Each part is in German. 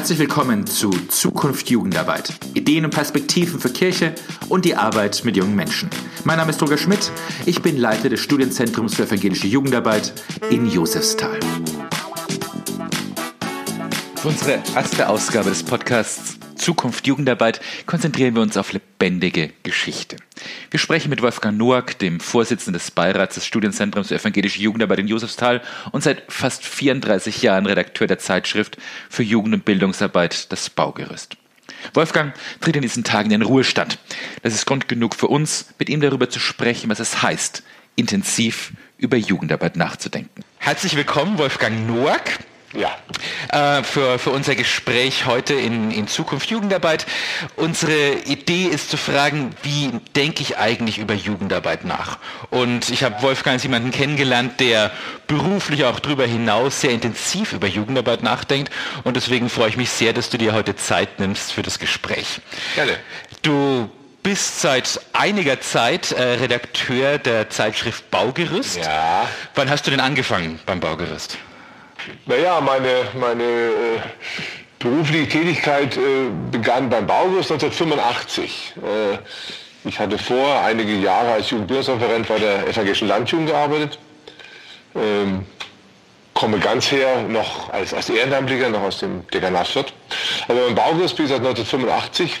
Herzlich willkommen zu Zukunft Jugendarbeit. Ideen und Perspektiven für Kirche und die Arbeit mit jungen Menschen. Mein Name ist Roger Schmidt. Ich bin Leiter des Studienzentrums für evangelische Jugendarbeit in Josefsthal. Für unsere erste Ausgabe des Podcasts Zukunft Jugendarbeit konzentrieren wir uns auf lebendige Geschichte. Wir sprechen mit Wolfgang Noack, dem Vorsitzenden des Beirats des Studienzentrums für evangelische Jugendarbeit in Josefsthal und seit fast 34 Jahren Redakteur der Zeitschrift für Jugend- und Bildungsarbeit Das Baugerüst. Wolfgang tritt in diesen Tagen in den Ruhestand. Das ist Grund genug für uns, mit ihm darüber zu sprechen, was es heißt, intensiv über Jugendarbeit nachzudenken. Herzlich willkommen, Wolfgang Noack. Ja. Äh, für, für unser Gespräch heute in, in Zukunft Jugendarbeit. Unsere Idee ist zu fragen, wie denke ich eigentlich über Jugendarbeit nach? Und ich habe Wolfgang als jemanden kennengelernt, der beruflich auch darüber hinaus sehr intensiv über Jugendarbeit nachdenkt. Und deswegen freue ich mich sehr, dass du dir heute Zeit nimmst für das Gespräch. Gerne. Du bist seit einiger Zeit äh, Redakteur der Zeitschrift Baugerüst. Ja. Wann hast du denn angefangen beim Baugerüst? Naja, meine, meine äh, berufliche Tätigkeit äh, begann beim Baugerüst 1985. Äh, ich hatte vor einige Jahre als Jugendbildungsreferent bei der evangelischen Landjugend gearbeitet. Ähm, komme ganz her noch als, als Ehrenamtlicher, noch aus dem Dekanat Fürth. Aber beim Baugerüst ich seit 1985.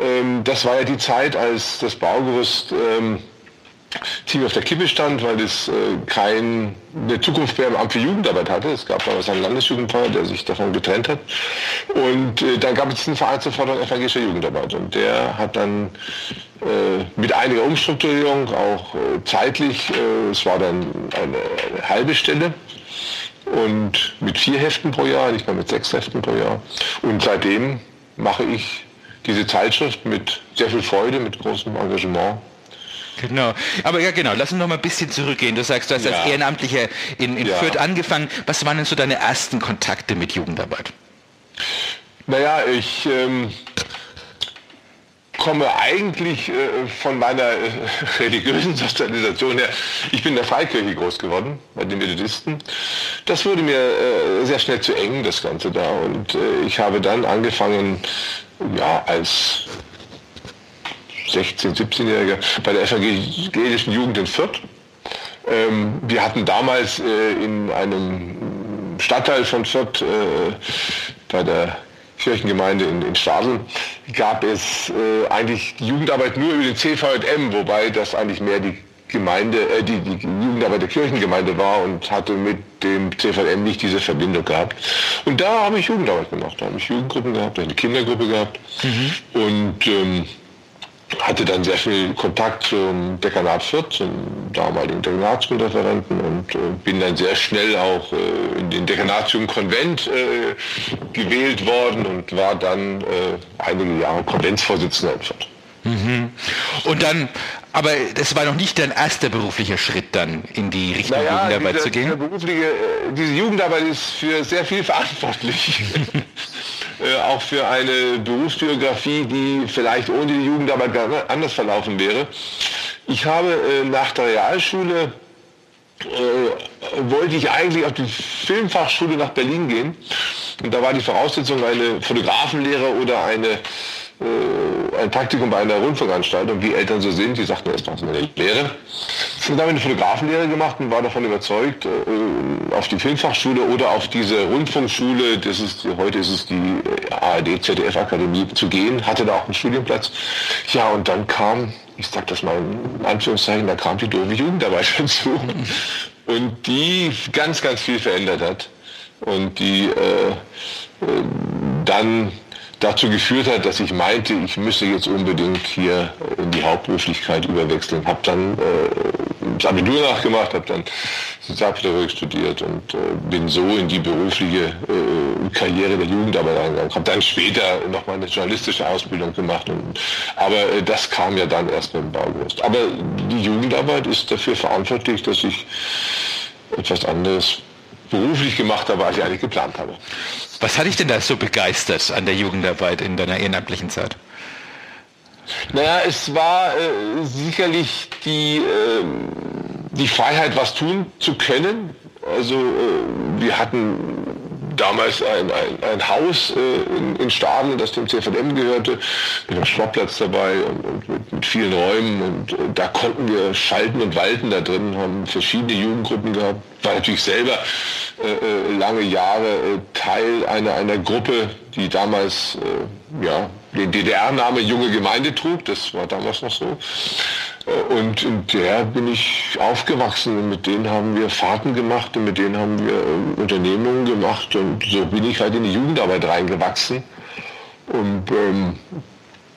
Ähm, das war ja die Zeit, als das Baugerüst ähm, ziemlich auf der Kippe stand, weil es äh, keine Zukunft mehr im Amt für Jugendarbeit hatte. Es gab damals einen Landesjugendpfarrer, der sich davon getrennt hat. Und äh, dann gab es einen Verein zur Förderung evangelischer Jugendarbeit. Und der hat dann äh, mit einiger Umstrukturierung, auch äh, zeitlich, äh, es war dann eine, eine halbe Stelle, und mit vier Heften pro Jahr, nicht mehr mit sechs Heften pro Jahr. Und seitdem mache ich diese Zeitschrift mit sehr viel Freude, mit großem Engagement Genau. Aber ja, genau. Lass uns noch mal ein bisschen zurückgehen. Du sagst, du hast ja. als Ehrenamtlicher in, in ja. Fürth angefangen. Was waren denn so deine ersten Kontakte mit Jugendarbeit? Naja, ich ähm, komme eigentlich äh, von meiner äh, religiösen Sozialisation her. Ich bin in der Freikirche groß geworden, bei den Methodisten. Das wurde mir äh, sehr schnell zu eng, das Ganze da. Und äh, ich habe dann angefangen, ja, als 16-, 17-Jähriger bei der evangelischen Jugend in Fürth. Ähm, wir hatten damals äh, in einem Stadtteil von Fürth, äh, bei der Kirchengemeinde in, in Stadl, gab es äh, eigentlich die Jugendarbeit nur über den CVM, wobei das eigentlich mehr die Gemeinde, äh, die, die Jugendarbeit der Kirchengemeinde war und hatte mit dem CVM nicht diese Verbindung gehabt. Und da habe ich Jugendarbeit gemacht, da habe ich Jugendgruppen gehabt, eine Kindergruppe gehabt. Mhm. Und ähm, hatte dann sehr viel Kontakt zum Dekanat Fürth, zum damaligen Dekanatsreferenten und äh, bin dann sehr schnell auch äh, in den Dekanatsjugendkonvent äh, gewählt worden und war dann äh, einige Jahre Konventsvorsitzender in Fürth. Mhm. Und dann, aber das war noch nicht dein erster beruflicher Schritt dann in die Richtung naja, Jugendarbeit diese, zu gehen? Diese, berufliche, äh, diese Jugendarbeit ist für sehr viel verantwortlich. Äh, auch für eine Berufsbiografie, die vielleicht ohne die Jugendarbeit anders verlaufen wäre. Ich habe äh, nach der Realschule äh, wollte ich eigentlich auf die Filmfachschule nach Berlin gehen. Und da war die Voraussetzung eine Fotografenlehre oder eine äh, ein Praktikum bei einer Rundfunkanstaltung, wie Eltern so sind, die sagten, erst machen wir eine Lehre. Ich habe eine Fotografenlehre gemacht und war davon überzeugt, äh, auf die Filmfachschule oder auf diese Rundfunkschule, das ist, heute ist es die ARD ZDF Akademie, zu gehen, hatte da auch einen Studienplatz. Ja, und dann kam, ich sag das mal in Anführungszeichen, da kam die doofe Jugendarbeit dazu. Und die ganz, ganz viel verändert hat. Und die äh, äh dann dazu geführt hat, dass ich meinte, ich müsse jetzt unbedingt hier in die Hauptberuflichkeit überwechseln. Habe dann äh, das Abitur nachgemacht, habe dann Sozialpädagogik studiert und äh, bin so in die berufliche äh, Karriere der Jugendarbeit eingegangen. Habe dann später nochmal eine journalistische Ausbildung gemacht. Und, aber äh, das kam ja dann erst mit dem Baugerüst. Aber die Jugendarbeit ist dafür verantwortlich, dass ich etwas anderes beruflich gemacht habe, als ich eigentlich geplant habe. Was hat dich denn da so begeistert an der Jugendarbeit in deiner ehrenamtlichen Zeit? Naja, es war äh, sicherlich die, äh, die Freiheit, was tun zu können. Also äh, wir hatten damals ein, ein, ein Haus äh, in, in Stadeln, das dem CVM gehörte, mit einem Sportplatz dabei und, und mit, mit, vielen Räumen. Und äh, da konnten wir schalten und walten da drin, haben verschiedene Jugendgruppen gehabt. War natürlich selber äh, äh lange Jahre äh, Teil einer, einer Gruppe, die damals äh, ja, den DDR-Name Junge Gemeinde trug. Das war damals noch so. Und in der bin ich aufgewachsen und mit denen haben wir Fahrten gemacht und mit denen haben wir ähm, Unternehmungen gemacht und so bin ich halt in die Jugendarbeit reingewachsen und ähm,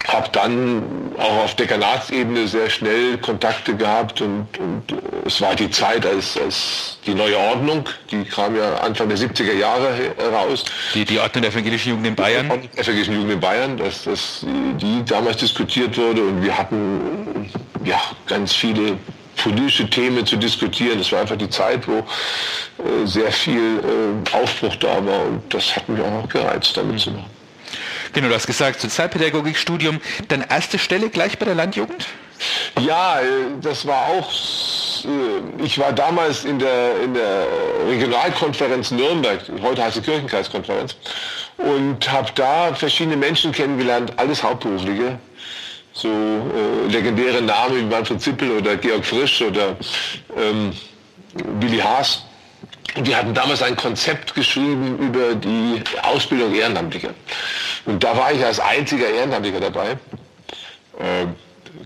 habe dann auch auf Dekanatsebene sehr schnell Kontakte gehabt und, und, es war die Zeit, als, als die neue Ordnung, die kam ja Anfang der 70er Jahre heraus. Die, die Ordnung der evangelischen Jugend in Bayern? Die evangelischen Jugend in Bayern, dass, dass die damals diskutiert wurde und wir hatten ja, ganz viele politische Themen zu diskutieren. Das war einfach die Zeit, wo äh, sehr viel äh, Aufbruch da war und das hat mich auch gereizt, damit zu machen. Genau, du hast gesagt, Sozialpädagogikstudium. Dann erste Stelle gleich bei der Landjugend? Ja, äh, das war auch, äh, ich war damals in der, in der Regionalkonferenz Nürnberg, heute heißt es Kirchenkreiskonferenz, und habe da verschiedene Menschen kennengelernt, alles Hauptberufliche, so äh, legendäre Namen wie Manfred Zippel oder Georg Frisch oder ähm, Willi Haas. Die hatten damals ein Konzept geschrieben über die Ausbildung Ehrenamtlicher. Und da war ich als einziger Ehrenamtlicher dabei. Ähm,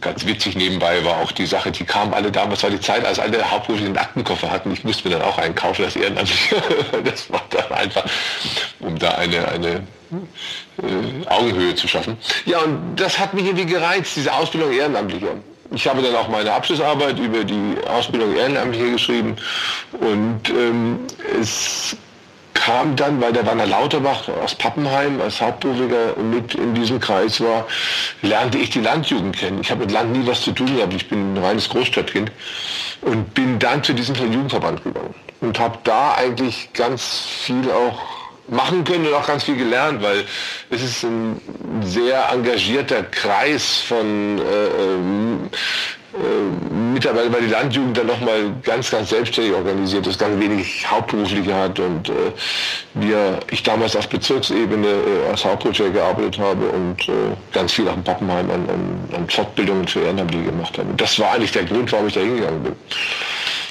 ganz witzig nebenbei war auch die Sache, die kamen alle damals, war die Zeit, als alle hauptberuflich einen Aktenkoffer hatten. Ich musste mir dann auch einen kaufen als Ehrenamtlicher. das war dann einfach, um da eine, eine äh, Augenhöhe zu schaffen. Ja, und das hat mich irgendwie gereizt, diese Ausbildung Ehrenamtlicher. Ich habe dann auch meine Abschlussarbeit über die Ausbildung Ehrenamtlicher geschrieben und ähm, es kam dann, weil der Werner Lauterbach aus Pappenheim als Hauptberuflicher mit in diesem Kreis war, lernte ich die Landjugend kennen. Ich habe mit Land nie was zu tun gehabt, ich bin ein reines Großstadtkind und bin dann zu diesem Jugendverband gegangen und habe da eigentlich ganz viel auch machen können und auch ganz viel gelernt, weil es ist ein sehr engagierter Kreis von äh, ähm, äh, mittlerweile weil die Landjugend dann nochmal ganz, ganz selbstständig organisiert ist, ganz wenig Hauptberufliche hat und äh, wir, ich damals auf Bezirksebene äh, als Hauptprojekt gearbeitet habe und äh, ganz viel auch in Pappenheim an, an, an Fortbildungen für Ehrenamtliche gemacht habe. Und das war eigentlich der Grund, warum ich da hingegangen bin.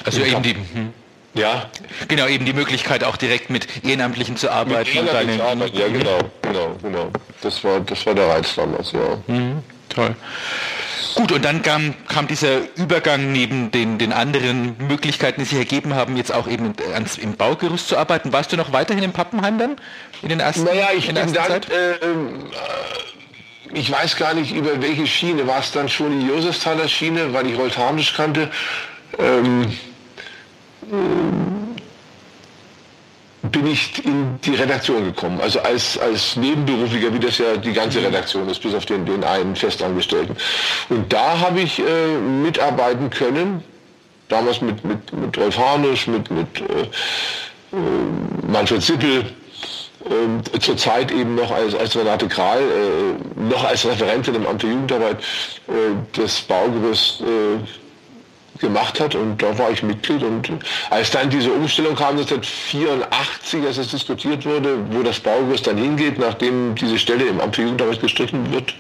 Also eben die... Hm. Ja. Genau, eben die Möglichkeit auch direkt mit Ehrenamtlichen zu arbeiten. Mit Ehrenamtlichen arbeiten, ja genau, genau, genau. Das war, das war der Reiz damals, ja. Mhm. Toll. Gut, und dann kam, kam dieser Übergang neben den, den anderen Möglichkeiten, die sich ergeben haben, jetzt auch eben ans, im Baugerüst zu arbeiten. Warst du noch weiterhin in Pappenheim dann? In den ersten Naja, ich bin dann, äh, ähm, äh, ich weiß gar nicht über welche Schiene, war es dann schon die Josefsthaler Schiene, weil ich Harnisch kannte. Ähm, bin ich in die Redaktion gekommen. Also als, als Nebenberuflicher, wie das ja die ganze Redaktion ist, bis auf den, den einen Festangestellten. Und da habe ich äh, mitarbeiten können, damals mit, mit, mit Rolf Harnisch, mit, mit äh, äh Manfred Zippel, äh, zurzeit eben noch als, als Renate Kral, äh, noch als Referentin im Amt der Jugendarbeit, äh, das Baugerüst gemacht hat und da war ich Mitglied und als dann diese Umstellung kam 1984, als es diskutiert wurde, wo das Baugerüst dann hingeht, nachdem diese Stelle im Amt für Jugendarbeit gestrichen wird,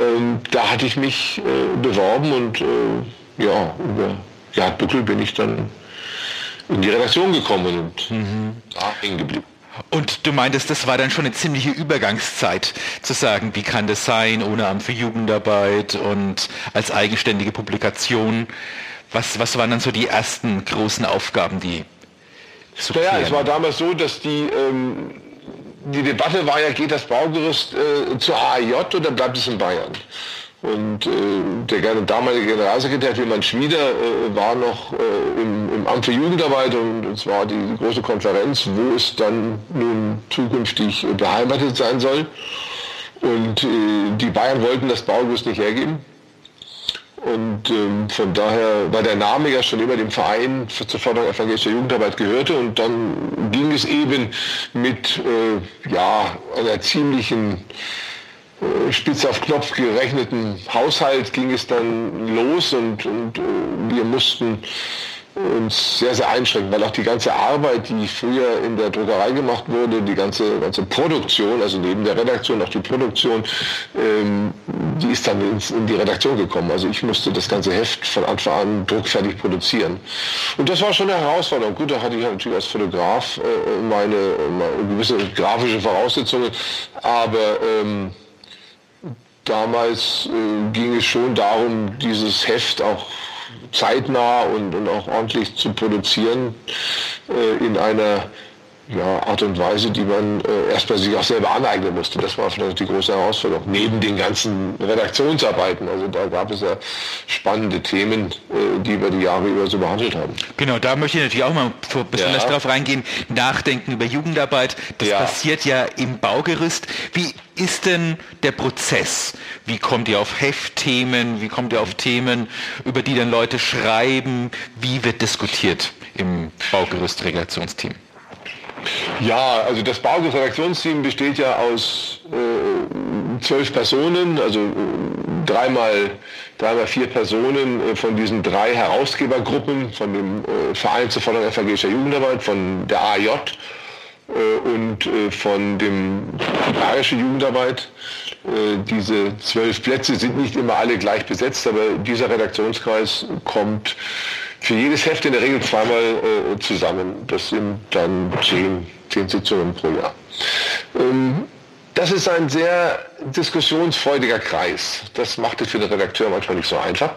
ähm, da hatte ich mich äh, beworben und äh, ja, über Gerhard Bückel bin ich dann in die Redaktion gekommen und mhm. da hängen geblieben. Und du meintest, das war dann schon eine ziemliche Übergangszeit, zu sagen, wie kann das sein, ohne Amt für Jugendarbeit und als eigenständige Publikation. Was, was waren dann so die ersten großen Aufgaben, die zu Naja, es war damals so, dass die, ähm, die Debatte war ja, geht das Baugerüst äh, zur AIJ oder bleibt es in Bayern? Und äh, der damalige Generalsekretär Wilmann Schmieder äh, war noch äh, im, im, Amt für Jugendarbeit und es war die große Konferenz, wo es dann nun zukünftig beheimatet sein soll. Und äh, die Bayern wollten das Baugerüst nicht hergeben. Und ähm, von daher, weil der Name ja schon immer dem Verein zur Förderung evangelischer Jugendarbeit gehörte und dann ging es eben mit äh, ja, einer ziemlichen äh, spitz auf Knopf gerechneten Haushalt ging es dann los und, und äh, wir mussten uns sehr, sehr einschränken, weil auch die ganze Arbeit, die früher in der Druckerei gemacht wurde, die ganze, ganze Produktion, also neben der Redaktion auch die Produktion, ähm, die ist dann ins, in die Redaktion gekommen. Also ich musste das ganze Heft von Anfang an druckfertig produzieren. Und das war schon eine Herausforderung. Gut, da hatte ich natürlich als Fotograf äh, meine, meine gewisse grafische Voraussetzungen, aber ähm, damals äh, ging es schon darum, dieses Heft auch zeitnah und, und auch ordentlich zu produzieren äh, in einer ja, Art und Weise, die man äh, erstmal sich auch selber aneignen musste. Das war vielleicht die große Herausforderung. Neben den ganzen Redaktionsarbeiten. Also da gab es ja spannende Themen, äh, die wir die Jahre über so behandelt haben. Genau, da möchte ich natürlich auch mal besonders ja. drauf reingehen. Nachdenken über Jugendarbeit. Das ja. passiert ja im Baugerüst. Wie ist denn der Prozess? Wie kommt ihr auf Heftthemen? Wie kommt ihr auf Themen, über die dann Leute schreiben? Wie wird diskutiert im Baugerüst-Regulationsteam? Ja, also das Baugerüst-Redaktionsteam besteht ja aus äh, zwölf Personen, also äh, dreimal, dreimal vier Personen äh, von diesen drei Herausgebergruppen, von dem äh, Verein zur Förderung evangelischer Jugendarbeit, von der AJ äh, und äh, von dem Bayerische Jugendarbeit. Diese zwölf Plätze sind nicht immer alle gleich besetzt, aber dieser Redaktionskreis kommt für jedes Heft in der Regel zweimal äh, zusammen. Das sind dann zehn, zehn Sitzungen pro Jahr. Ähm, das ist ein sehr diskussionsfreudiger Kreis. Das macht es für den Redakteur manchmal nicht so einfach.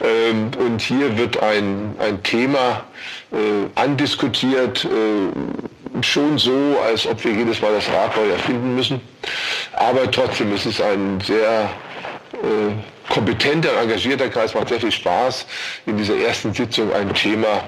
Ähm, und hier wird ein, ein Thema äh, andiskutiert, äh, schon so, als ob wir jedes Mal das Rad neu erfinden müssen. Aber trotzdem ist es ein sehr kompetenter, engagierter Kreis, macht sehr viel Spaß, in dieser ersten Sitzung ein Thema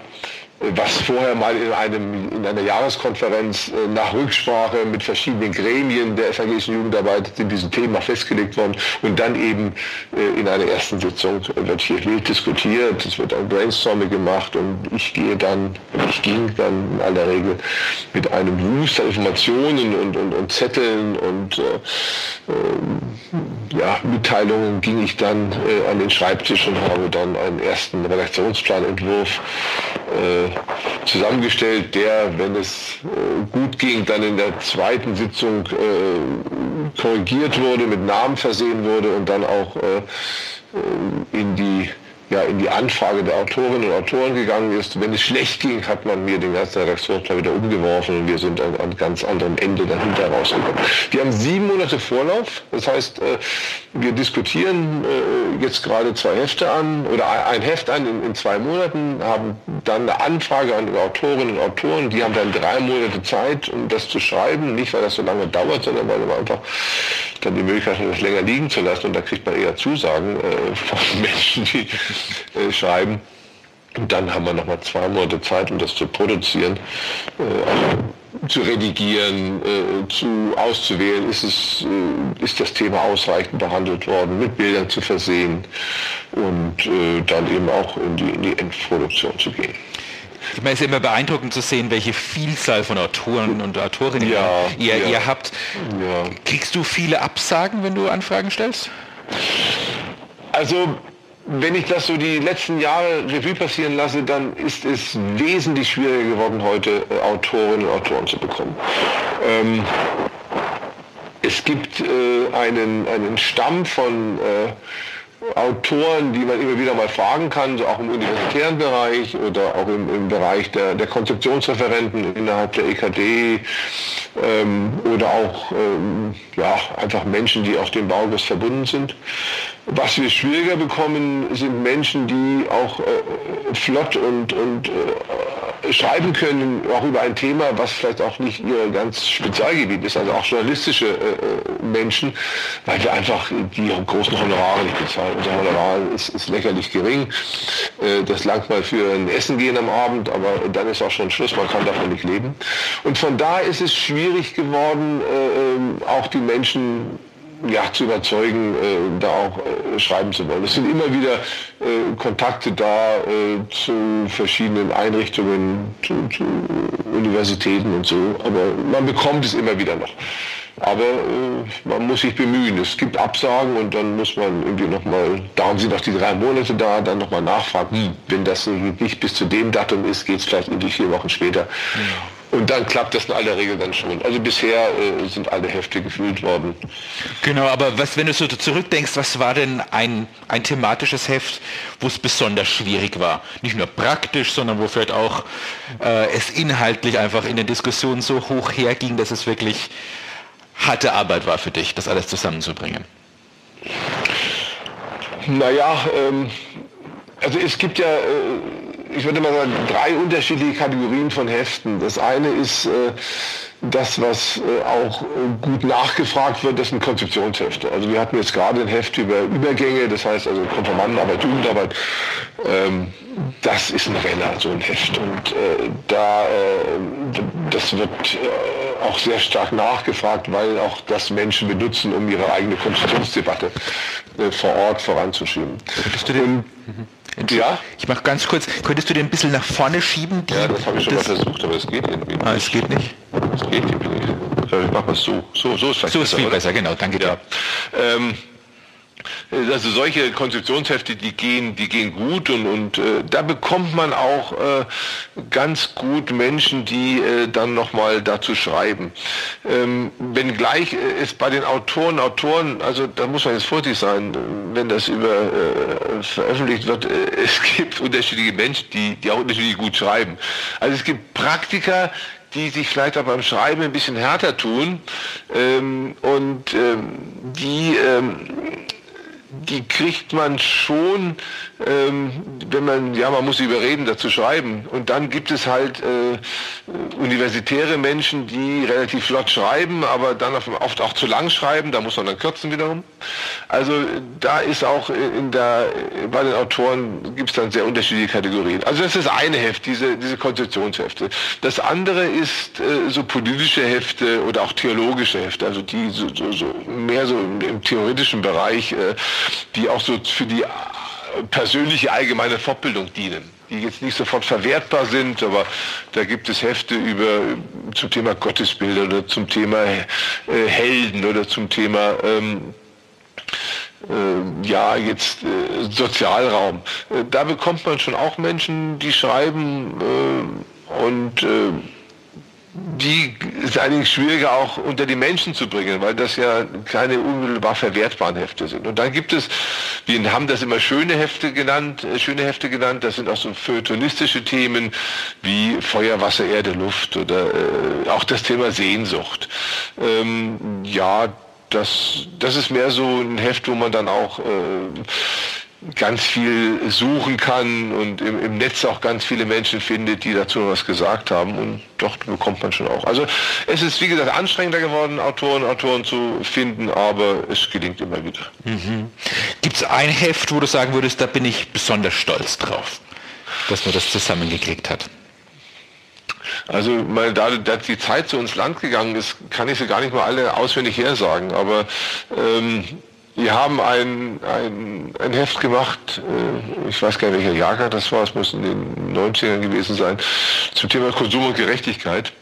was vorher mal in, einem, in einer Jahreskonferenz äh, nach Rücksprache mit verschiedenen Gremien der evangelischen Jugendarbeit in diesem Thema festgelegt worden und dann eben äh, in einer ersten Sitzung wird hier wild diskutiert, es wird ein Brainstorming gemacht und ich gehe dann, ich ging dann in aller Regel mit einem an Informationen und, und, und Zetteln und äh, äh, ja, Mitteilungen ging ich dann äh, an den Schreibtisch und habe dann einen ersten Redaktionsplanentwurf äh, zusammengestellt, der, wenn es äh, gut ging, dann in der zweiten Sitzung äh, korrigiert wurde, mit Namen versehen wurde und dann auch in die ja, in die Anfrage der Autorinnen und Autoren gegangen ist. Wenn es schlecht ging, hat man mir den ganzen Redaktionsplan wieder umgeworfen und wir sind an, an ganz anderem Ende dahinter rausgekommen. Wir haben sieben Monate Vorlauf. Das heißt, äh, wir diskutieren äh, jetzt gerade zwei Hefte an oder ein Heft an in, in zwei Monaten, haben dann eine Anfrage an Autorinnen und Autoren. Die haben dann drei Monate Zeit, um das zu schreiben. Nicht, weil das so lange dauert, sondern weil man einfach dann die Möglichkeit hat, das länger liegen zu lassen. Und da kriegt man eher Zusagen äh, von Menschen, die äh, schreiben. Und dann haben wir nochmal zwei Monate Zeit, um das zu produzieren, äh, also zu redigieren, äh, zu auszuwählen, ist, es, äh, ist das Thema ausreichend behandelt worden, mit Bildern zu versehen und äh, dann eben auch in die, in die Endproduktion zu gehen. Ich meine, es ist immer beeindruckend zu sehen, welche Vielzahl von Autoren und Autorinnen ja, ihr, ja. ihr habt. Ja. Kriegst du viele Absagen, wenn du Anfragen stellst? Also wenn ich das so die letzten Jahre Revue passieren lasse, dann ist es wesentlich schwieriger geworden, heute äh, Autorinnen und Autoren zu bekommen. Ähm, es gibt äh, einen, einen Stamm von äh, Autoren, die man immer wieder mal fragen kann, so auch im universitären Bereich oder auch im, im Bereich der, der Konzeptionsreferenten innerhalb der EKD ähm, oder auch ähm, ja, einfach Menschen, die aus dem Baugerüst verbunden sind. Was wir schwieriger bekommen, sind Menschen, die auch äh, flott und, und äh, schreiben können, auch über ein Thema, was vielleicht auch nicht ihr ganz Spezialgebiet ist, also auch journalistische äh, Menschen, weil wir einfach die großen Honorare nicht bezahlen. Unser Honorar ist, ist lächerlich gering. Äh, das langt mal für ein Essen gehen am Abend, aber dann ist auch schon Schluss, man kann davon nicht leben. Und von da ist es schwierig geworden, äh, ähm, auch die Menschen ja, zu überzeugen, äh, da auch äh, schreiben zu wollen. Es sind immer wieder äh, Kontakte da äh, zu verschiedenen Einrichtungen, zu, zu, Universitäten und so, aber man bekommt es immer wieder noch. Aber äh, man muss sich bemühen. Es gibt Absagen und dann muss man irgendwie nochmal, da haben Sie noch die drei Monate da, dann nochmal nachfragen. Hm. Wenn das nicht bis zu dem Datum ist, geht es vielleicht irgendwie vier Wochen später. Ja. Und dann klappt das in aller Regel dann schon. Also bisher äh, sind alle Hefte gefüllt worden. Genau, aber was, wenn du so zurückdenkst, was war denn ein, ein thematisches Heft, wo es besonders schwierig war? Nicht nur praktisch, sondern wo vielleicht auch äh, es inhaltlich einfach in den Diskussionen so hoch herging, dass es wirklich harte Arbeit war für dich, das alles zusammenzubringen. Naja, ähm, also es gibt ja... Äh, ich würde mal sagen, drei unterschiedliche Kategorien von Heften. Das eine ist äh, das, was äh, auch gut nachgefragt wird, das sind Konzeptionshefte. Also wir hatten jetzt gerade ein Heft über Übergänge, das heißt also Konformantenarbeit, Jugendarbeit. Ähm, das ist ein Renner, so ein Heft. Und äh, da, äh, das wird äh, auch sehr stark nachgefragt, weil auch das Menschen benutzen, um ihre eigene Konstitutionsdebatte äh, vor Ort voranzuschieben. Und, ja? Ich mache ganz kurz, könntest du den ein bisschen nach vorne schieben? ja, das habe ich schon das mal versucht, aber es geht irgendwie nicht. Ah, es geht nicht? Es geht irgendwie nicht. Ich mache mal so. So, so ist vielleicht So ist viel besser, genau, danke dir. Ja. Ähm, also solche Konzeptionshefte, die gehen, die gehen gut und, und äh, da bekommt man auch äh, ganz gut Menschen, die äh, dann nochmal dazu schreiben. Ähm, wenngleich ist bei den Autoren, Autoren, also da muss man jetzt vorsichtig sein, wenn das über äh, veröffentlicht wird, äh, es gibt unterschiedliche Menschen, die, die auch unterschiedlich gut schreiben. Also es gibt Praktiker, die sich vielleicht auch beim Schreiben ein bisschen härter tun ähm, und ähm, die ähm, die kriegt man schon, ähm, wenn man, ja, man muss sie überreden, dazu schreiben. Und dann gibt es halt äh, universitäre Menschen, die relativ flott schreiben, aber dann oft auch zu lang schreiben, da muss man dann kürzen wiederum. Also da ist auch in der, bei den Autoren gibt es dann sehr unterschiedliche Kategorien. Also das ist eine Heft, diese, diese Konzeptionshefte. Das andere ist äh, so politische Hefte oder auch theologische Hefte, also die so, so, so mehr so im, im theoretischen Bereich äh, die auch so für die persönliche allgemeine Fortbildung dienen, die jetzt nicht sofort verwertbar sind, aber da gibt es Hefte über zum Thema Gottesbilder oder zum Thema äh, Helden oder zum Thema ähm, äh, ja jetzt äh, Sozialraum. Äh, da bekommt man schon auch Menschen, die schreiben äh, und äh, die ist allerdings schwieriger auch unter die Menschen zu bringen, weil das ja keine unmittelbar verwertbaren Hefte sind. Und dann gibt es, wir haben das immer schöne Hefte genannt, äh, schöne Hefte genannt, das sind auch so feuilletonistische Themen wie Feuer, Wasser, Erde, Luft oder äh, auch das Thema Sehnsucht. Ähm, ja, das, das ist mehr so ein Heft, wo man dann auch äh, ganz viel suchen kann und im, im, Netz auch ganz viele Menschen findet, die dazu was gesagt haben und doch bekommt man schon auch. Also es ist wie gesagt anstrengender geworden, Autoren, Autoren zu finden, aber es gelingt immer wieder. Mhm. Gibt es ein Heft, wo du sagen würdest, da bin ich besonders stolz drauf, dass man das zusammengeklickt hat? Also mal, da, da die Zeit zu uns Land gegangen ist, kann ich sie gar nicht mal alle auswendig her sagen, aber ähm, wir haben ein, ein, ein Heft gemacht, äh, ich weiß gar nicht welcher Jahrgang das war, es muss in den 90ern gewesen sein, zum Thema Konsum und Gerechtigkeit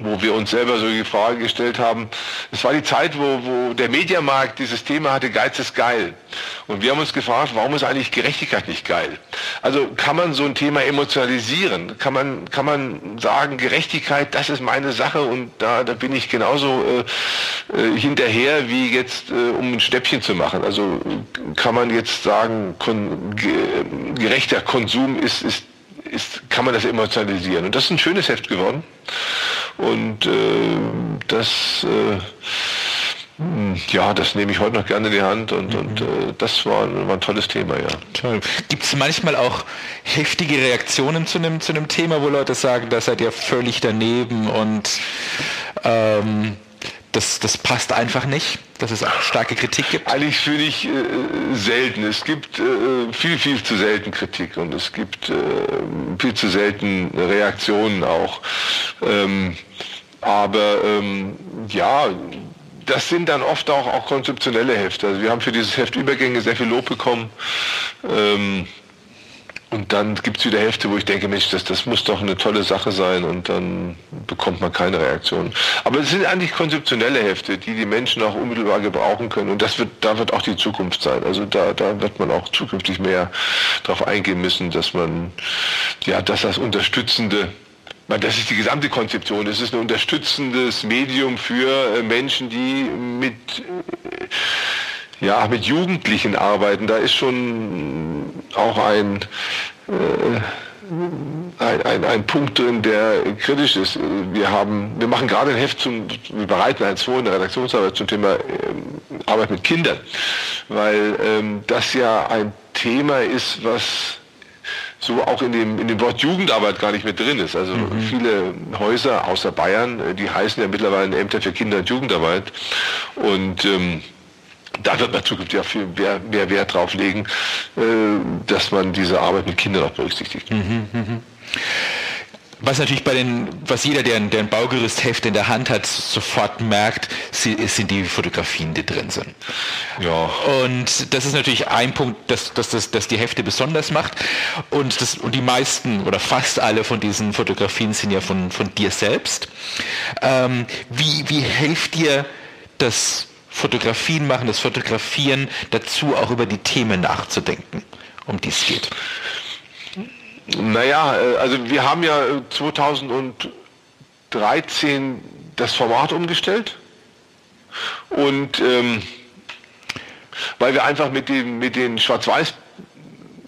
wo wir uns selber so die Frage gestellt haben, es war die Zeit, wo, wo der Mediamarkt dieses Thema hatte, Geiz ist geil. Und wir haben uns gefragt, warum ist eigentlich Gerechtigkeit nicht geil? Also kann man so ein Thema emotionalisieren? Kann man, kann man sagen, Gerechtigkeit, das ist meine Sache und da, da bin ich genauso äh, äh hinterher, wie jetzt, äh, um ein Stäbchen zu machen. Also kann man jetzt sagen, kon, gerechter Konsum ist, ist ist, kann man das emotionalisieren. Und das ist ein schönes Heft geworden. Und äh, das, äh, ja, das nehme ich heute noch gerne in die Hand und, mhm. und äh, das war, war, ein tolles Thema, ja. Gibt es manchmal auch heftige Reaktionen zu einem, zu einem Thema, wo Leute sagen, da seid ihr völlig daneben und ähm, das, das passt einfach nicht, dass es auch starke Kritik gibt? Eigentlich finde ich äh, selten. Es gibt äh, viel, viel zu selten Kritik und es gibt äh, viel zu selten Reaktionen auch. Ähm, aber ähm, ja, das sind dann oft auch, auch konzeptionelle Hefte. Also wir haben für dieses Heft Übergänge sehr viel Lob bekommen. Ähm, und dann gibt es wieder Hefte, wo ich denke, Mensch, das, das muss doch eine tolle Sache sein und dann bekommt man keine Reaktion. Aber es sind eigentlich konzeptionelle Hefte, die die Menschen auch unmittelbar gebrauchen können und das wird, da wird auch die Zukunft sein. Also da, da wird man auch zukünftig mehr darauf eingehen müssen, dass man, ja, dass das unterstützende das ist die gesamte Konzeption. Es ist ein unterstützendes Medium für äh, Menschen, die mit äh, ja, mit Jugendlichen arbeiten, da ist schon auch ein, äh, ein, ein, ein, Punkt drin, der kritisch ist. Wir haben, wir machen gerade ein Heft zum, wir bereiten eins vor in der Redaktionsarbeit zum Thema äh, Arbeit mit Kindern, weil ähm, das ja ein Thema ist, was so auch in dem, in dem Wort Jugendarbeit gar nicht mit drin ist. Also mhm. viele Häuser außer Bayern, äh, die heißen ja mittlerweile Ämter für Kinder- und Jugendarbeit. Und ähm, da wird man zukünftig ja viel mehr, mehr Wert drauf legen, äh, dass man diese Arbeit mit Kindern auch berücksichtigt. Mhm, mh. Was natürlich bei den, was jeder, der, der ein Baugerüstheft in der Hand hat, sofort merkt, sind die Fotografien, die drin sind. Ja. Und das ist natürlich ein Punkt, dass, dass, dass, dass die Hefte besonders macht. Und, das, und die meisten oder fast alle von diesen Fotografien sind ja von, von dir selbst. Ähm, wie, wie hilft dir das Fotografien machen, das Fotografieren dazu, auch über die Themen nachzudenken, um die es geht? Naja, äh, also wir haben ja 2013 äh, das Format umgestellt und ähm, weil wir einfach mit, dem, mit den Schwarz-Weiß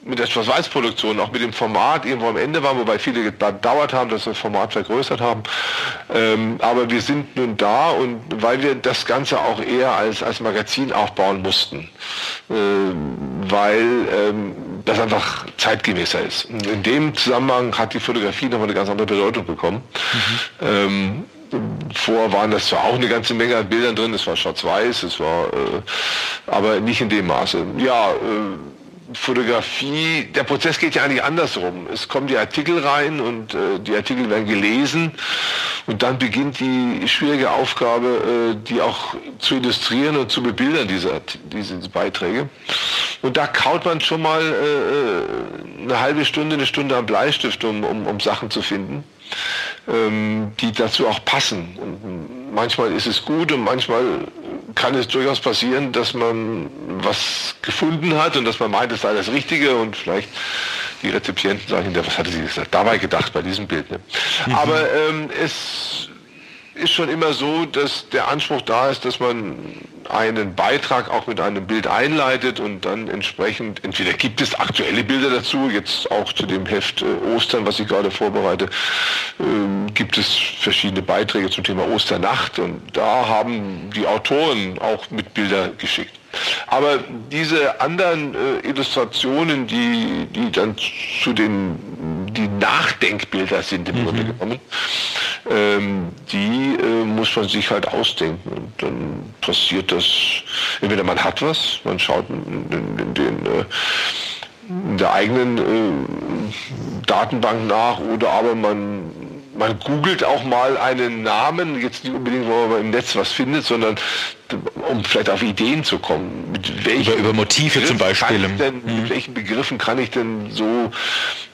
mit der Schwarz-Weiß-Produktion, auch mit dem Format irgendwo am Ende waren, wobei viele gedauert haben, dass wir das Format vergrößert haben. Ähm, aber wir sind nun da und weil wir das Ganze auch eher als, als Magazin aufbauen mussten, äh, weil ähm, das einfach zeitgemäßer ist. Und in dem Zusammenhang hat die Fotografie nochmal eine ganz andere Bedeutung bekommen. Mhm. Ähm, vor waren das zwar auch eine ganze Menge an Bildern drin, es war schwarz-weiß, es war äh, aber nicht in dem Maße. Ja, äh, Fotografie, der Prozess geht ja eigentlich andersrum. Es kommen die Artikel rein und äh, die Artikel werden gelesen und dann beginnt die schwierige Aufgabe, äh, die auch zu illustrieren und zu bebildern, diese, diese Beiträge. Und da kaut man schon mal äh, äh, eine halbe Stunde, eine Stunde am Bleistift, um, um, um Sachen zu finden, ähm, die dazu auch passen. Und manchmal ist es gut und manchmal kann es durchaus passieren, dass man was gefunden hat und dass man meint, es sei das Richtige und vielleicht die Rezipienten sagen, was hatte sie dabei gedacht bei diesem Bild. Ne? Mhm. Aber ähm, es ist schon immer so, dass der Anspruch da ist, dass man einen Beitrag auch mit einem Bild einleitet und dann entsprechend, entweder gibt es aktuelle Bilder dazu, jetzt auch zu dem Heft äh, Ostern, was ich gerade vorbereite, äh, gibt es verschiedene Beiträge zum Thema Osternacht und da haben die Autoren auch mit Bilder geschickt. Aber diese anderen äh, Illustrationen, die, die dann zu den die Nachdenkbilder sind im mhm. Grunde genommen, ähm, die äh, muss man sich halt ausdenken. Und dann passiert das, entweder man hat was, man schaut in, in, in den äh, in der eigenen äh, Datenbank nach oder aber man man googelt auch mal einen Namen, jetzt nicht unbedingt, wo man im Netz was findet, sondern um vielleicht auf Ideen zu kommen. Mit welchen über, über Motive Begriff zum Beispiel. Denn, mhm. Mit welchen Begriffen kann ich denn so,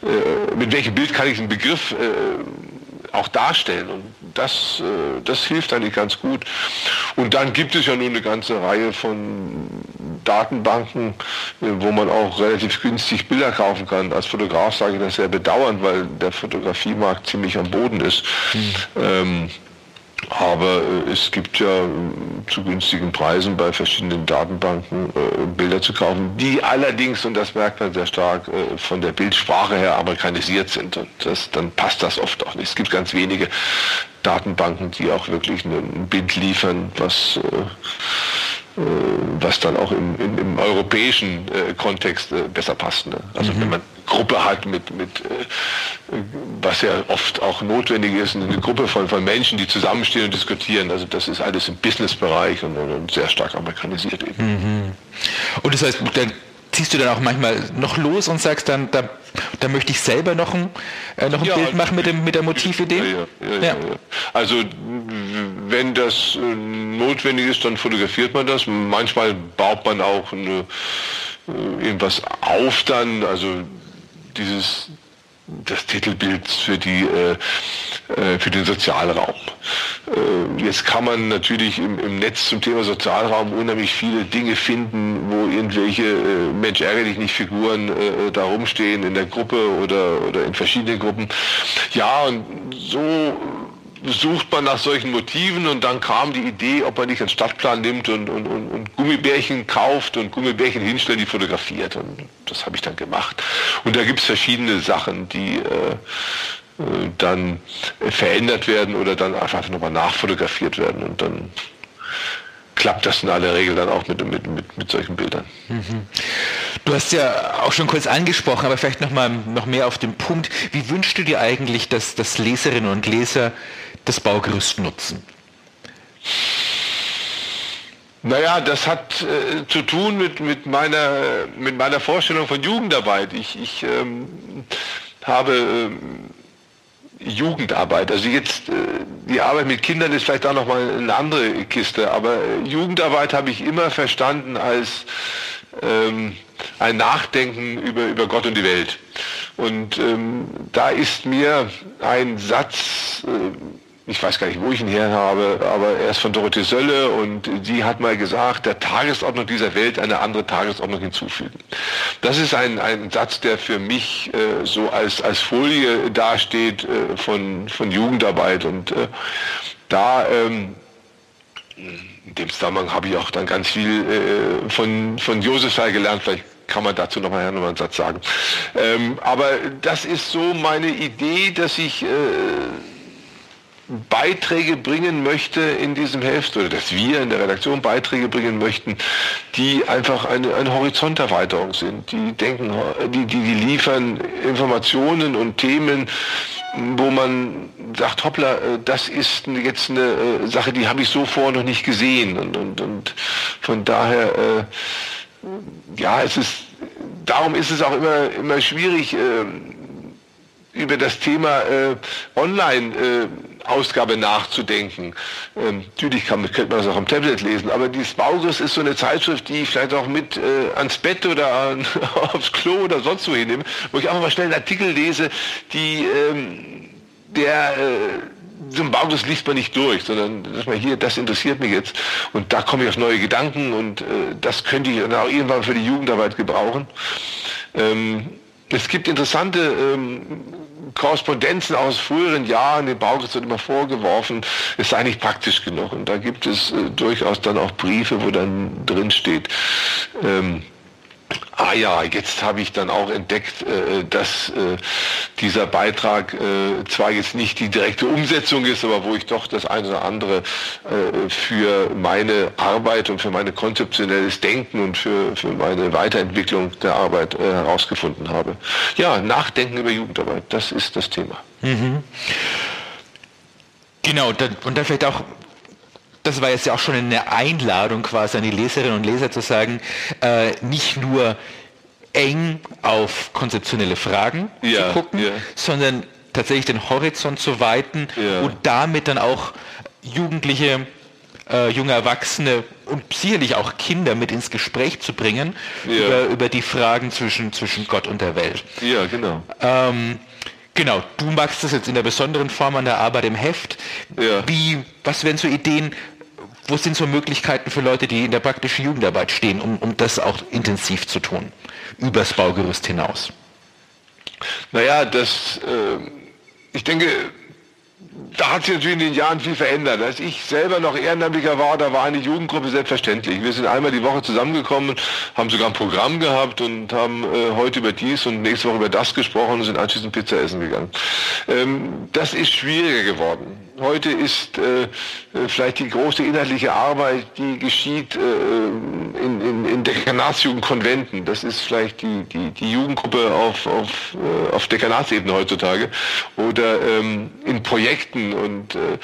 äh, mit welchem Bild kann ich einen Begriff äh, auch darstellen? Und das, äh, das hilft eigentlich ganz gut. Und dann gibt es ja nun eine ganze Reihe von Datenbanken, äh, wo man auch relativ günstig Bilder kaufen kann. Als Fotograf sage ich das sehr bedauernd, weil der Fotografiemarkt ziemlich am Boden ist. Mhm. Ähm, aber äh, es gibt ja äh, zu günstigen Preisen bei verschiedenen Datenbanken äh, Bilder zu kaufen, die allerdings, und das merkt man sehr stark, von der Bildsprache her amerikanisiert sind. Und das, dann passt das oft auch nicht. Es gibt ganz wenige Datenbanken, die auch wirklich ein Bild liefern, was was dann auch im, im, im europäischen äh, Kontext äh, besser passt. Ne? Also mhm. wenn man eine Gruppe hat mit, mit äh, was ja oft auch notwendig ist, eine Gruppe von, von Menschen, die zusammenstehen und diskutieren. Also das ist alles im Businessbereich und, und sehr stark amerikanisiert eben. Mhm. Und das heißt, dann ziehst du dann auch manchmal noch los und sagst dann, da, da möchte ich selber noch ein, äh, noch ein ja, Bild machen mit, dem, mit der Motividee? Ja, ja, Also wenn das äh, notwendig ist, dann fotografiert man das. Manchmal baut man auch eine, äh, irgendwas auf dann, also dieses das Titelbild für die äh, äh, für den Sozialraum. Äh, jetzt kann man natürlich im, im, Netz zum Thema Sozialraum unheimlich viele Dinge finden, wo irgendwelche äh, Mensch ärgerlich nicht Figuren äh, da rumstehen in der Gruppe oder oder in verschiedenen Gruppen. Ja, und so sucht man nach solchen Motiven und dann kam die Idee, ob man nicht einen Stadtplan nimmt und, und, und, und Gummibärchen kauft und Gummibärchen hinstellt, die fotografiert. Und das habe ich dann gemacht. Und da gibt es verschiedene Sachen, die äh, äh, dann verändert werden oder dann einfach nochmal nachfotografiert werden und dann klappt das in aller Regel dann auch mit, mit, mit, mit solchen Bildern. Mhm. Du hast ja auch schon kurz angesprochen, aber vielleicht noch mal noch mehr auf den Punkt. Wie wünschst du dir eigentlich, dass, dass Leserinnen und Leser das Baugerüst nutzen? Naja, das hat äh, zu tun mit, mit, meiner, mit meiner Vorstellung von Jugendarbeit. Ich, ich ähm, habe ähm, Jugendarbeit, also jetzt äh, die Arbeit mit Kindern ist vielleicht auch nochmal eine andere Kiste, aber äh, Jugendarbeit habe ich immer verstanden als ähm, ein Nachdenken über, über Gott und die Welt. Und ähm, da ist mir ein Satz äh, ich weiß gar nicht, wo ich ihn her habe, aber er ist von Dorothee Sölle und die hat mal gesagt, der Tagesordnung dieser Welt eine andere Tagesordnung hinzufügen. Das ist ein, ein Satz, der für mich äh, so als, als Folie dasteht äh, von, von Jugendarbeit und äh, da ähm, in dem Zusammenhang habe ich auch dann ganz viel äh, von, von Josef gelernt, vielleicht kann man dazu noch mal einen Satz sagen. Ähm, aber das ist so meine Idee, dass ich äh, Beiträge bringen möchte in diesem Heft oder dass wir in der Redaktion Beiträge bringen möchten, die einfach eine, eine Horizonterweiterung sind, die denken, die, die, die liefern Informationen und Themen, wo man sagt, hoppla, äh, das ist jetzt eine äh, Sache, die habe ich so vorher noch nicht gesehen. Und, und, und von daher, äh, ja, es ist, darum ist es auch immer, immer schwierig, über das Thema Online Ausgabe nachzudenken. Ähm, natürlich kann, könnte man das auch am Tablet lesen, aber die Bauris ist so eine Zeitschrift, die ich vielleicht auch mit äh, ans Bett oder an, aufs Klo oder sonst wo hinnehme, wo ich einfach mal schnell einen Artikel lese, die ähm, der äh, so ein Bauris liest man nicht durch, sondern dass man hier, das interessiert mich jetzt und da komme ich auf neue Gedanken und äh, das könnte ich dann auch irgendwann für die Jugendarbeit gebrauchen. Ähm, es gibt interessante ähm, Korrespondenzen aus früheren Jahren, dem Baugericht wird immer vorgeworfen, sei nicht praktisch genug. Und da gibt es äh, durchaus dann auch Briefe, wo dann drin steht, ähm, Ah ja, jetzt habe ich dann auch entdeckt, äh, dass äh, dieser Beitrag äh, zwar jetzt nicht die direkte Umsetzung ist, aber wo ich doch das eine oder andere äh, für meine Arbeit und für meine konzeptionelles Denken und für, für meine Weiterentwicklung der Arbeit äh, herausgefunden habe. Ja, Nachdenken über Jugendarbeit, das ist das Thema. Mhm. Genau, und dann vielleicht auch das war jetzt ja auch schon eine Einladung quasi an die Leserinnen und Leser zu sagen, äh, nicht nur eng auf konzeptionelle Fragen ja, zu gucken, ja. sondern tatsächlich den Horizont zu weiten ja. und damit dann auch Jugendliche, äh, junge Erwachsene und sicherlich auch Kinder mit ins Gespräch zu bringen über, über die Fragen zwischen, zwischen Gott und der Welt. Ja, genau. Ähm, Genau, du magst das jetzt in der besonderen Form an der Arbeit im Heft. Ja. Wie, was wären so Ideen, wo sind so Möglichkeiten für Leute, die in der praktischen Jugendarbeit stehen, um, um das auch intensiv zu tun, übers Baugerüst hinaus? Naja, das, äh, ich denke, da hat sich natürlich in den Jahren viel verändert. Als ich selber noch Ehrenamtlicher war, da war eine Jugendgruppe selbstverständlich. Wir sind einmal die Woche zusammengekommen, haben sogar ein Programm gehabt und haben äh, heute über dies und nächste Woche über das gesprochen und sind anschließend Pizza essen gegangen. Ähm, das ist schwieriger geworden. Heute ist äh, vielleicht die große inhaltliche Arbeit, die geschieht äh, in, in, in Dekanatsjugendkonventen. Das ist vielleicht die, die, die Jugendgruppe auf, auf, äh, auf Dekanatsebene heutzutage oder ähm, in Projekten und äh,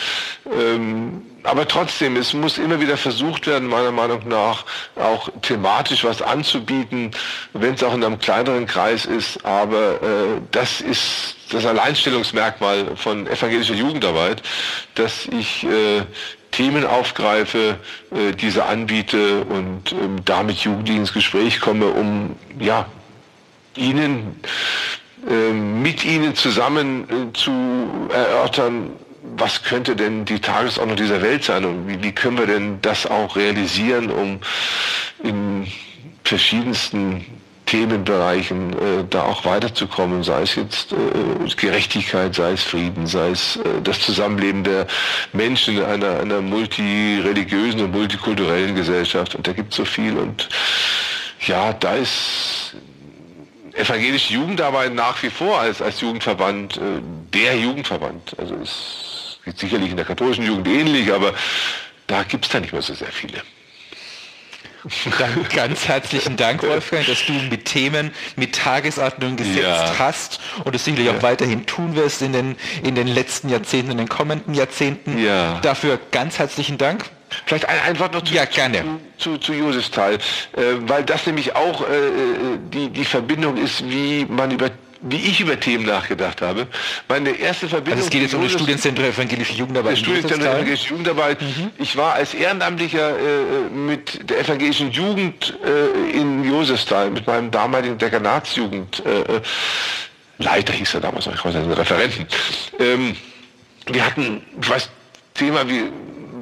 ähm, aber trotzdem, es muss immer wieder versucht werden, meiner Meinung nach, auch thematisch was anzubieten, wenn es auch in einem kleineren Kreis ist. Aber äh, das ist das Alleinstellungsmerkmal von evangelischer Jugendarbeit, dass ich äh, Themen aufgreife, äh, diese anbiete und ähm, damit Jugendlichen ins Gespräch komme, um ja, ihnen äh, mit Ihnen zusammen äh, zu erörtern, was könnte denn die Tagesordnung dieser Welt sein und wie, wie können wir denn das auch realisieren, um in verschiedensten Themenbereichen äh, da auch weiterzukommen, sei es jetzt äh, Gerechtigkeit, sei es Frieden, sei es äh, das Zusammenleben der Menschen in einer, einer multireligiösen und multikulturellen Gesellschaft. Und da gibt es so viel. Und ja, da ist evangelische Jugendarbeit nach wie vor als, als Jugendverband äh, der Jugendverband. Also es sicherlich in der katholischen Jugend ähnlich, aber da gibt es da nicht mehr so sehr viele. Dann ganz herzlichen Dank, Wolfgang, dass du mit Themen, mit Tagesordnung gesetzt ja. hast und es sicherlich ja. auch weiterhin tun wirst in den, in den letzten Jahrzehnten, in den kommenden Jahrzehnten. Ja. Dafür ganz herzlichen Dank. Vielleicht ein, ein Wort noch zu, ja, gerne. zu, zu, zu Josefstal, äh, weil das nämlich auch äh, äh die, die Verbindung ist, wie man über wie ich über Themen nachgedacht habe. Meine erste Verbindung. Also es geht jetzt um das Studienzentrum Evangelische Jugendarbeit. Studienzentrum Evangelische Jugendarbeit. Mhm. Ich war als Ehrenamtlicher äh, mit der evangelischen Jugend äh, in Josefsthal, mit meinem damaligen Dekanatsjugend. Äh, äh Leiter hieß er damals noch, ich weiß nicht, Referenten. Ähm, wir hatten, ich weiß, Thema wie,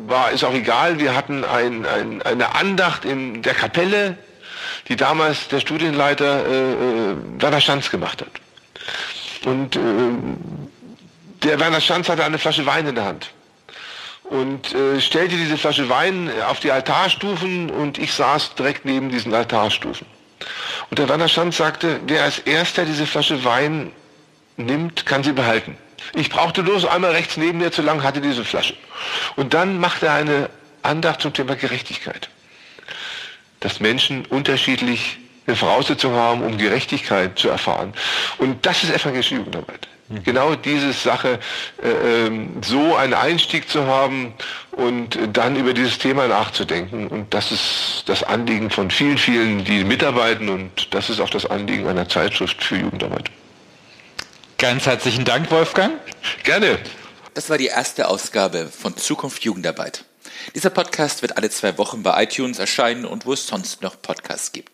war, ist auch egal, wir hatten ein, ein, eine Andacht in der Kapelle, die damals der Studienleiter äh, äh Werner Schanz gemacht hat. Und äh, der Werner Schanz hatte eine Flasche Wein in der Hand und äh, stellte diese Flasche Wein auf die Altarstufen und ich saß direkt neben diesen Altarstufen. Und der Werner Schanz sagte, wer als erster diese Flasche Wein nimmt, kann sie behalten. Ich brauchte bloß einmal rechts neben mir zu lang, hatte diese Flasche. Und dann machte er eine Andacht zum Thema Gerechtigkeit. Dass Menschen unterschiedlich eine Voraussetzung haben, um Gerechtigkeit zu erfahren. Und das ist evangelische Jugendarbeit. Mhm. Genau diese Sache, äh, ähm, so einen Einstieg zu haben und dann über dieses Thema nachzudenken. Und das ist das Anliegen von vielen, vielen, die mitarbeiten und das ist auch das Anliegen einer Zeitschrift für Jugendarbeit. Ganz herzlichen Dank, Wolfgang. Gerne. Das war die erste Ausgabe von Zukunft Jugendarbeit. Dieser Podcast wird alle zwei Wochen bei iTunes erscheinen und wo es sonst noch Podcasts gibt.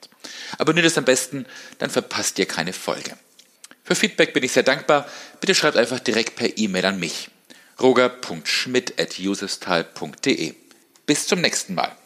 Abonniert es am besten, dann verpasst ihr keine Folge. Für Feedback bin ich sehr dankbar. Bitte schreibt einfach direkt per E-Mail an mich. roger.schmidt.jusestal.de. Bis zum nächsten Mal.